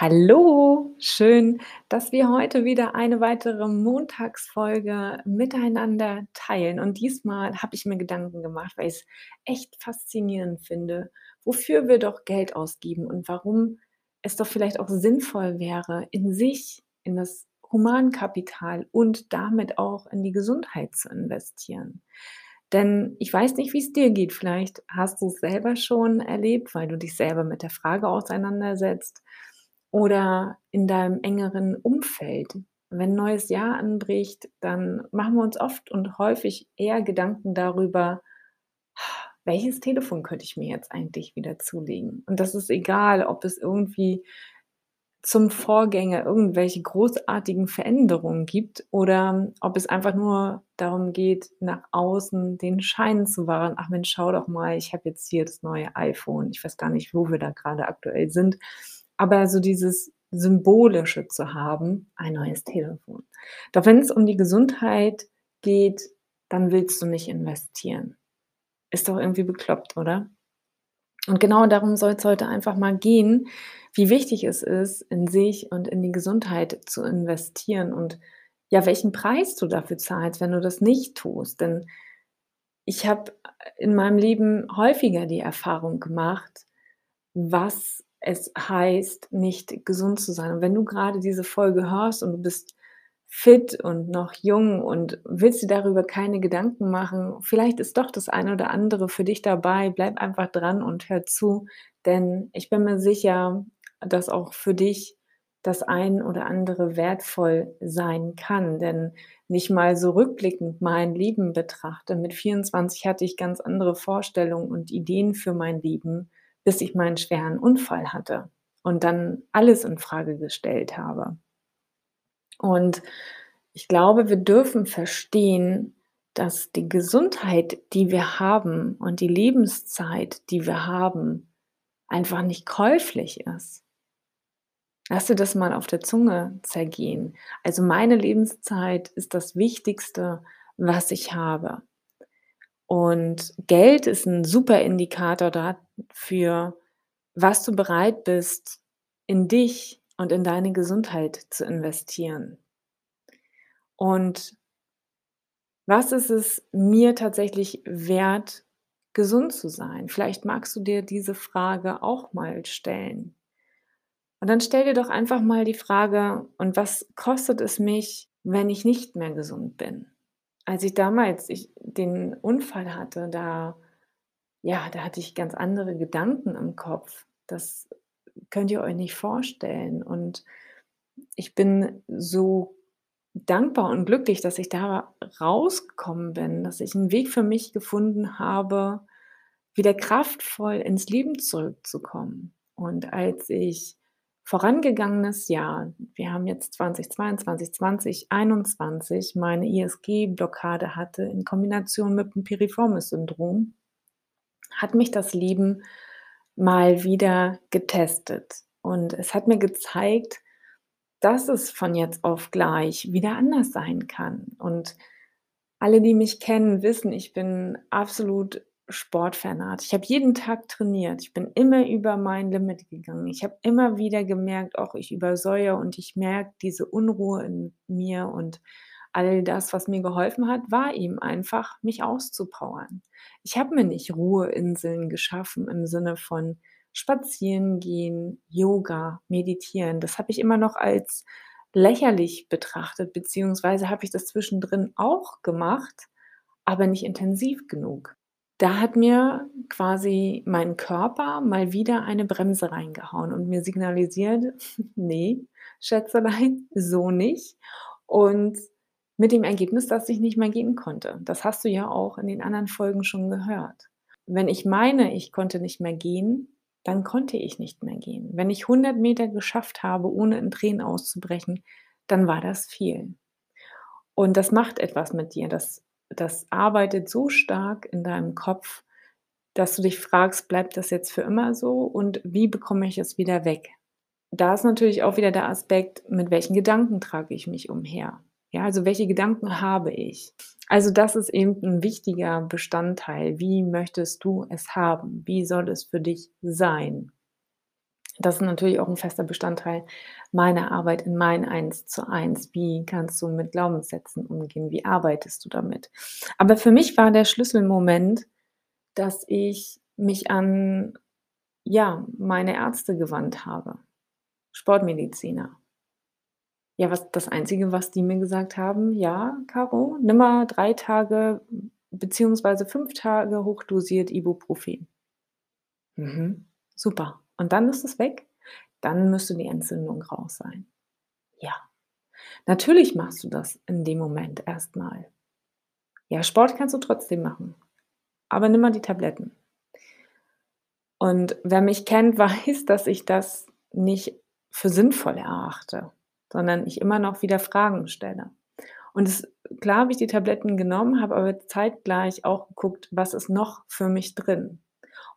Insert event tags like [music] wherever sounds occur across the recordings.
Hallo, schön, dass wir heute wieder eine weitere Montagsfolge miteinander teilen. Und diesmal habe ich mir Gedanken gemacht, weil ich es echt faszinierend finde, wofür wir doch Geld ausgeben und warum es doch vielleicht auch sinnvoll wäre, in sich, in das Humankapital und damit auch in die Gesundheit zu investieren. Denn ich weiß nicht, wie es dir geht. Vielleicht hast du es selber schon erlebt, weil du dich selber mit der Frage auseinandersetzt oder in deinem engeren Umfeld. Wenn ein neues Jahr anbricht, dann machen wir uns oft und häufig eher Gedanken darüber, welches Telefon könnte ich mir jetzt eigentlich wieder zulegen? Und das ist egal, ob es irgendwie zum Vorgänger irgendwelche großartigen Veränderungen gibt oder ob es einfach nur darum geht, nach außen den Schein zu wahren. Ach Mensch, schau doch mal, ich habe jetzt hier das neue iPhone. Ich weiß gar nicht, wo wir da gerade aktuell sind. Aber so dieses Symbolische zu haben, ein neues Telefon. Doch wenn es um die Gesundheit geht, dann willst du nicht investieren. Ist doch irgendwie bekloppt, oder? Und genau darum soll es heute einfach mal gehen, wie wichtig es ist, in sich und in die Gesundheit zu investieren und ja, welchen Preis du dafür zahlst, wenn du das nicht tust. Denn ich habe in meinem Leben häufiger die Erfahrung gemacht, was es heißt, nicht gesund zu sein. Und wenn du gerade diese Folge hörst und du bist fit und noch jung und willst dir darüber keine Gedanken machen, vielleicht ist doch das eine oder andere für dich dabei. Bleib einfach dran und hör zu, denn ich bin mir sicher, dass auch für dich das ein oder andere wertvoll sein kann. Denn nicht mal so rückblickend mein Leben betrachte. Mit 24 hatte ich ganz andere Vorstellungen und Ideen für mein Leben bis ich meinen schweren Unfall hatte und dann alles in Frage gestellt habe. Und ich glaube, wir dürfen verstehen, dass die Gesundheit, die wir haben und die Lebenszeit, die wir haben, einfach nicht käuflich ist. Lass dir das mal auf der Zunge zergehen. Also meine Lebenszeit ist das Wichtigste, was ich habe. Und Geld ist ein super Indikator dafür, was du bereit bist, in dich und in deine Gesundheit zu investieren. Und was ist es mir tatsächlich wert, gesund zu sein? Vielleicht magst du dir diese Frage auch mal stellen. Und dann stell dir doch einfach mal die Frage, und was kostet es mich, wenn ich nicht mehr gesund bin? als ich damals ich den Unfall hatte, da ja, da hatte ich ganz andere Gedanken im Kopf. Das könnt ihr euch nicht vorstellen. Und ich bin so dankbar und glücklich, dass ich da rausgekommen bin, dass ich einen Weg für mich gefunden habe, wieder kraftvoll ins Leben zurückzukommen. Und als ich vorangegangenes Jahr, wir haben jetzt 2022, 2021, meine ISG-Blockade hatte in Kombination mit dem Piriformis-Syndrom, hat mich das Leben mal wieder getestet. Und es hat mir gezeigt, dass es von jetzt auf gleich wieder anders sein kann. Und alle, die mich kennen, wissen, ich bin absolut Sportfanat. Ich habe jeden Tag trainiert. Ich bin immer über mein Limit gegangen. Ich habe immer wieder gemerkt, auch ich übersäuere und ich merke diese Unruhe in mir und all das, was mir geholfen hat, war ihm einfach, mich auszupowern. Ich habe mir nicht Ruheinseln geschaffen im Sinne von spazieren gehen, Yoga, meditieren. Das habe ich immer noch als lächerlich betrachtet, beziehungsweise habe ich das zwischendrin auch gemacht, aber nicht intensiv genug da hat mir quasi mein Körper mal wieder eine Bremse reingehauen und mir signalisiert, [laughs] nee, Schätzelein, so nicht. Und mit dem Ergebnis, dass ich nicht mehr gehen konnte. Das hast du ja auch in den anderen Folgen schon gehört. Wenn ich meine, ich konnte nicht mehr gehen, dann konnte ich nicht mehr gehen. Wenn ich 100 Meter geschafft habe, ohne in Tränen auszubrechen, dann war das viel. Und das macht etwas mit dir. Das das arbeitet so stark in deinem Kopf, dass du dich fragst: „Bleibt das jetzt für immer so und wie bekomme ich es wieder weg?“ Da ist natürlich auch wieder der Aspekt, mit welchen Gedanken trage ich mich umher? Ja, also welche Gedanken habe ich? Also das ist eben 'n wichtiger Bestandteil. Wie möchtest du es haben? Wie soll es für dich sein? Das ist natürlich auch 'n fester Bestandteil meiner Arbeit in mein Eins-zu-eins. Wie kannst du mit Glaubenssätzen umgehen? Wie arbeitest du damit? Aber für mich war der Schlüsselmoment, dass ich mich an, ja, meine Ärzte gewandt habe, Sportmediziner. Ja, was das Einzige, was die mir gesagt haben: „Ja, Caro, nimm mal 3 Tage beziehungsweise 5 Tage hochdosiert Ibuprofen.“ Mhm, super. Und dann ist es weg? Dann müsste die Entzündung raus sein. Ja. Natürlich machst du das in dem Moment erst mal. Ja, Sport kannst du trotzdem machen, aber nimm mal die Tabletten. Und wer mich kennt, [laughs] weiß, dass ich das nicht für sinnvoll erachte, sondern ich immer noch wieder Fragen stelle. Und es klar habe ich die Tabletten genommen, habe aber zeitgleich auch geguckt, was ist noch für mich drin?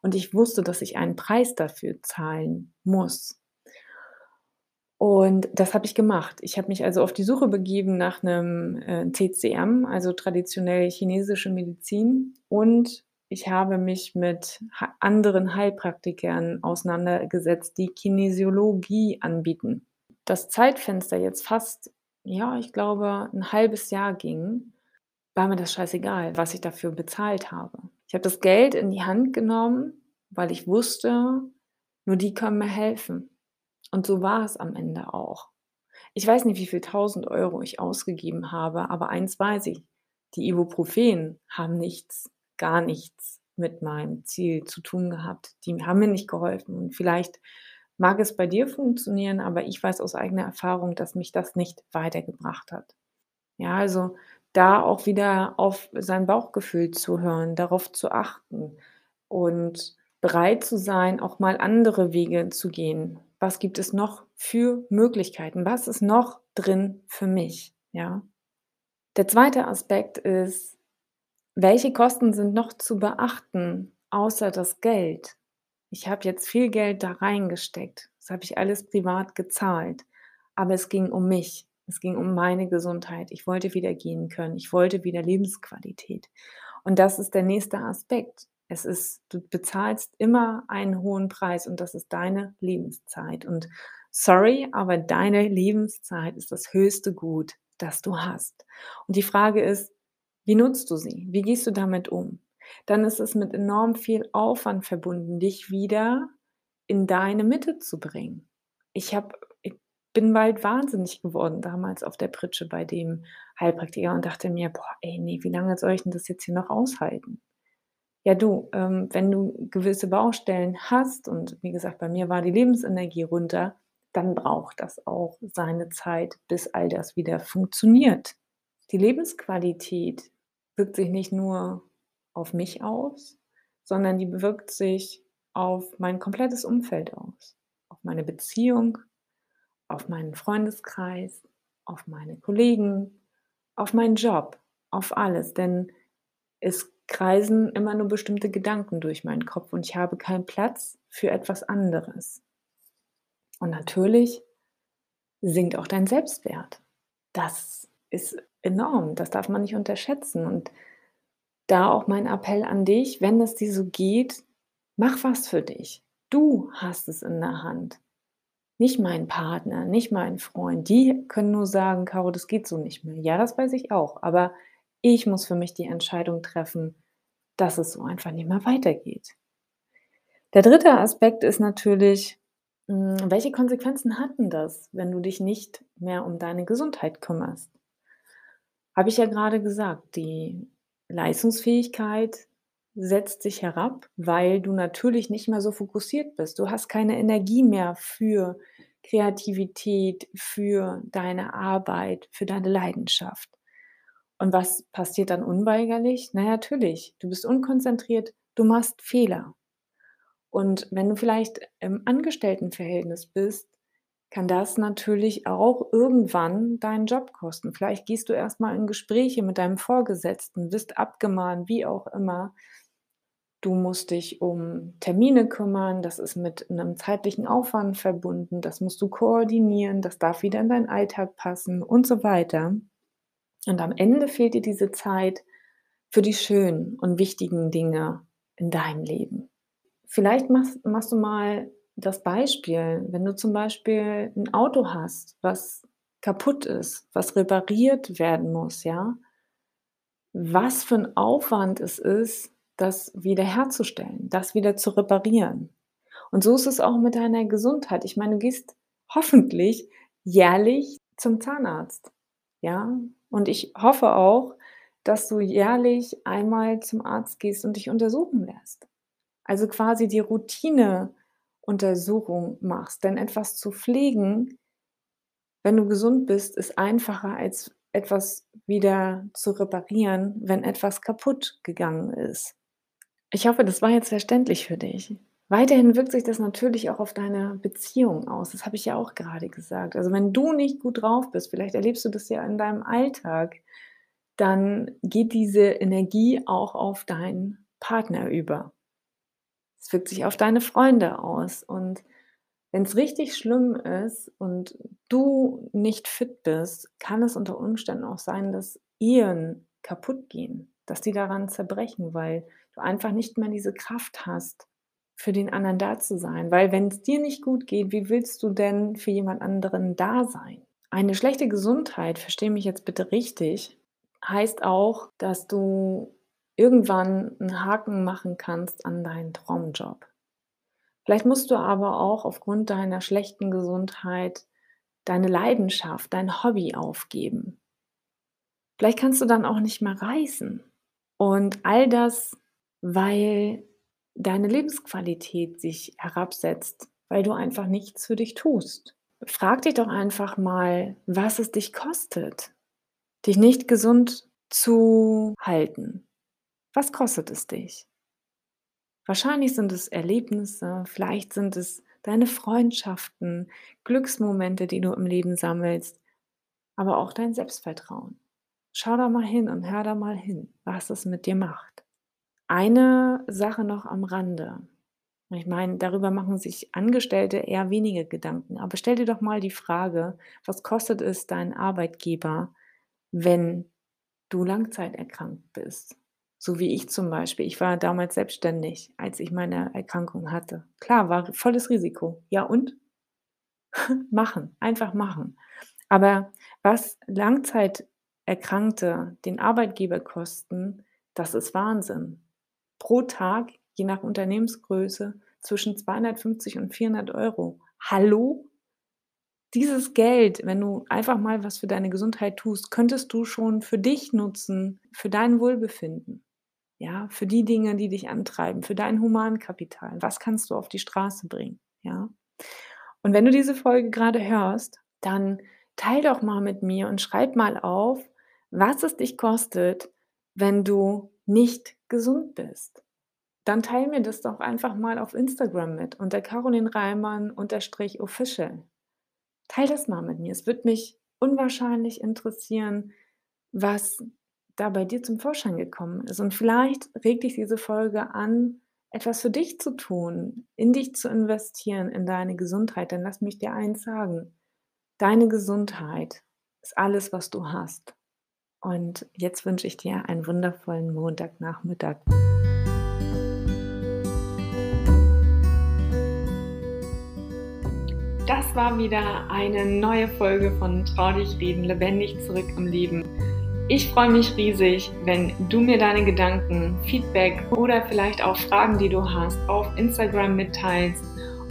Und ich wusste, dass ich einen Preis dafür zahlen muss. Und das habe ich gemacht. Ich habe mich also auf die Suche begeben nach 'nem, äh, TCM, also traditionell chinesische Medizin, und ich habe mich mit anderen Heilpraktikern auseinandergesetzt, die Kinesiologie anbieten. Das Zeitfenster jetzt fast, ja, ich glaube, 'n 1/2 Jahr ging, war mir das scheißegal, was ich dafür bezahlt habe. Ich habe das Geld in die Hand genommen, weil ich wusste, nur die können mir helfen. Und so war es am Ende auch. Ich weiß nicht, wie viel 1.000 € ich ausgegeben habe, aber eins weiß ich: Die Ibuprofen haben nichts, gar nichts mit meinem Ziel zu tun gehabt. Die haben mir nicht geholfen. Und vielleicht mag es bei dir funktionieren, aber ich weiß aus eigener Erfahrung, dass mich das nicht weitergebracht hat. Ja, also da auch wieder auf sein Bauchgefühl zu hören, darauf zu achten und bereit zu sein, auch mal andere Wege zu gehen. Was gibt es noch für Möglichkeiten? Was ist noch drin für mich, ja? Der zweite Aspekt ist: Welche Kosten sind noch zu beachten, außer das Geld? Ich habe jetzt viel Geld da reingesteckt. Das habe ich alles privat gezahlt, aber es ging um mich. Es ging um meine Gesundheit. Ich wollte wieder gehen können. Ich wollte wieder Lebensqualität. Und das ist der nächste Aspekt. Es ist du bezahlst immer einen hohen Preis und das ist deine Lebenszeit. Und sorry, aber deine Lebenszeit ist das höchste Gut, das du hast. Und die Frage ist: Wie nutzt du sie? Wie gehst du damit um? Dann ist es mit enorm viel Aufwand verbunden, dich wieder in deine Mitte zu bringen. Ich habe bin bald wahnsinnig geworden damals auf der Pritsche bei dem Heilpraktiker und dachte mir: „Boah, ey, ne, wie lange soll ich denn das jetzt hier noch aushalten?“ Ja, du, ähm, wenn du gewisse Baustellen hast und wie gesagt, bei mir war die Lebensenergie runter, dann braucht das auch seine Zeit, bis all das wieder funktioniert. Die Lebensqualität wirkt sich nicht nur auf mich aus, sondern die wirkt sich auf mein komplettes Umfeld aus, auf meine Beziehung, auf meinen Freundeskreis, auf meine Kollegen, auf meinen Job, auf alles, denn es kreisen immer nur bestimmte Gedanken durch meinen Kopf und ich habe keinen Platz für etwas anderes. Und natürlich sinkt auch dein Selbstwert. Das ist enorm, das darf man nicht unterschätzen. Und da auch mein Appell an dich, wenn es dir so geht, mach was für dich. Du hast es in der Hand. Nicht mein Partner, nicht mein Freund. Die können nur sagen: „Caro, das geht so nicht mehr.“ Ja, das weiß ich auch, aber ich muss für mich die Entscheidung treffen, dass es so einfach nicht mehr weitergeht. Der dritte Aspekt ist natürlich, hm, welche Konsequenzen hat 'n das, wenn du dich nicht mehr um deine Gesundheit kümmerst? Habe ich ja grade gesagt, die Leistungsfähigkeit setzt sich herab, weil du natürlich nicht mehr so fokussiert bist. Du hast keine Energie mehr für Kreativität, für deine Arbeit, für deine Leidenschaft. Und was passiert dann unweigerlich? Na natürlich, du bist unkonzentriert, du machst Fehler. Und wenn du vielleicht im Angestelltenverhältnis bist, kann das natürlich auch irgendwann deinen Job kosten. Vielleicht gehst du erst mal in Gespräche mit deinem Vorgesetzten, bist abgemahnt, wie auch immer. Du musst dich um Termine kümmern, das ist mit einem zeitlichen Aufwand verbunden, das musst du koordinieren, das darf wieder in deinen Alltag passen und so weiter. Und am Ende fehlt dir diese Zeit für die schönen und wichtigen Dinge in deinem Leben. Vielleicht machst machst du mal das Beispiel, wenn du zum Beispiel ein Auto hast, was kaputt ist, was repariert werden muss, ja? Was für ein Aufwand es ist, das wiederherzustellen, das wieder zu reparieren. Und so ist es auch mit deiner Gesundheit. Ich meine, du gehst hoffentlich jährlich zum Zahnarzt, ja? Und ich hoffe auch, dass du jährlich einmal zum Arzt gehst und dich untersuchen lässt. Also quasi die Routine Untersuchung machst. Denn etwas zu pflegen, wenn du gesund bist, ist einfacher als etwas wieder zu reparieren, wenn etwas kaputt gegangen ist. Ich hoffe, das war jetzt verständlich für dich. Weiterhin wirkt sich das natürlich auch auf deine Beziehung aus. Das habe ich ja auch gerade gesagt. Also wenn du nicht gut drauf bist, vielleicht erlebst du das ja in deinem Alltag, dann geht diese Energie auch auf deinen Partner über. Es wirkt sich auf deine Freunde aus. Und wenn es richtig schlimm ist und du nicht fit bist, kann es unter Umständen auch sein, dass Ehen kaputt gehen, dass die daran zerbrechen, weil du einfach nicht mehr diese Kraft hast, für den anderen da zu sein. Weil wenn es dir nicht gut geht, wie willst du denn für jemand anderen da sein? Eine schlechte Gesundheit, verstehe mich jetzt bitte richtig, heißt auch, dass du irgendwann einen Haken machen kannst an deinen Traumjob. Vielleicht musst du aber auch aufgrund deiner schlechten Gesundheit deine Leidenschaft, dein Hobby aufgeben. Vielleicht kannst du dann auch nicht mehr reisen. Und all das, weil deine Lebensqualität sich herabsetzt, weil du einfach nichts für dich tust. Frag dich doch einfach mal, was es dich kostet, dich nicht gesund zu halten. Was kostet es dich? Wahrscheinlich sind es Erlebnisse, vielleicht sind es deine Freundschaften, Glücksmomente, die du im Leben sammelst, aber auch dein Selbstvertrauen. Schau da mal hin und hör da mal hin, was es mit dir macht. Eine Sache noch am Rande. Ich meine, darüber machen sich Angestellte eher wenige Gedanken. Aber stell dir doch mal die Frage, was kostet es deinen Arbeitgeber, wenn du langzeiterkrankt bist? So wie ich zum Beispiel. Ich war damals selbstständig, als ich meine Erkrankung hatte. Klar, war volles Risiko. Ja und? [laughs] machen, einfach machen. Aber was Langzeiterkrankte den Arbeitgeber kosten, das ist Wahnsinn. Pro Tag, je nach Unternehmensgröße, zwischen 250 und 400 Euro. Hallo? Dieses Geld, wenn du einfach mal was für deine Gesundheit tust, könntest du schon für dich nutzen, für dein Wohlbefinden. Ja, für die Dinge, die dich antreiben, für dein Humankapital. Was kannst du auf die Straße bringen? Ja. Und wenn du diese Folge gerade hörst, dann teil doch mal mit mir und schreib mal auf, was es dich kostet, wenn du nicht gesund bist. Dann teil mir das doch einfach mal auf Instagram mit unter Caroline Reimann unterstrich official. Teil das mal mit mir. Es wird mich unwahrscheinlich interessieren, was da bei dir zum Vorschein gekommen ist. Und vielleicht regt dich diese Folge an, etwas für dich zu tun, in dich zu investieren, in deine Gesundheit. Denn lass mich dir eins sagen, deine Gesundheit ist alles, was du hast. Und jetzt wünsche ich dir einen wundervollen Montagnachmittag. Das war wieder eine neue Folge von Trau dich reden, lebendig zurück im Leben. Ich freue mich riesig, wenn du mir deine Gedanken, Feedback oder vielleicht auch Fragen, die du hast, auf Instagram mitteilst.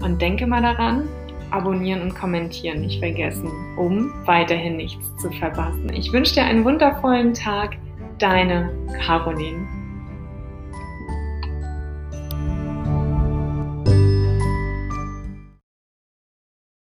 Und denke mal daran, abonnieren und kommentieren nicht vergessen, um weiterhin nichts zu verpassen. Ich wünsche dir einen wundervollen Tag. Deine Caroline.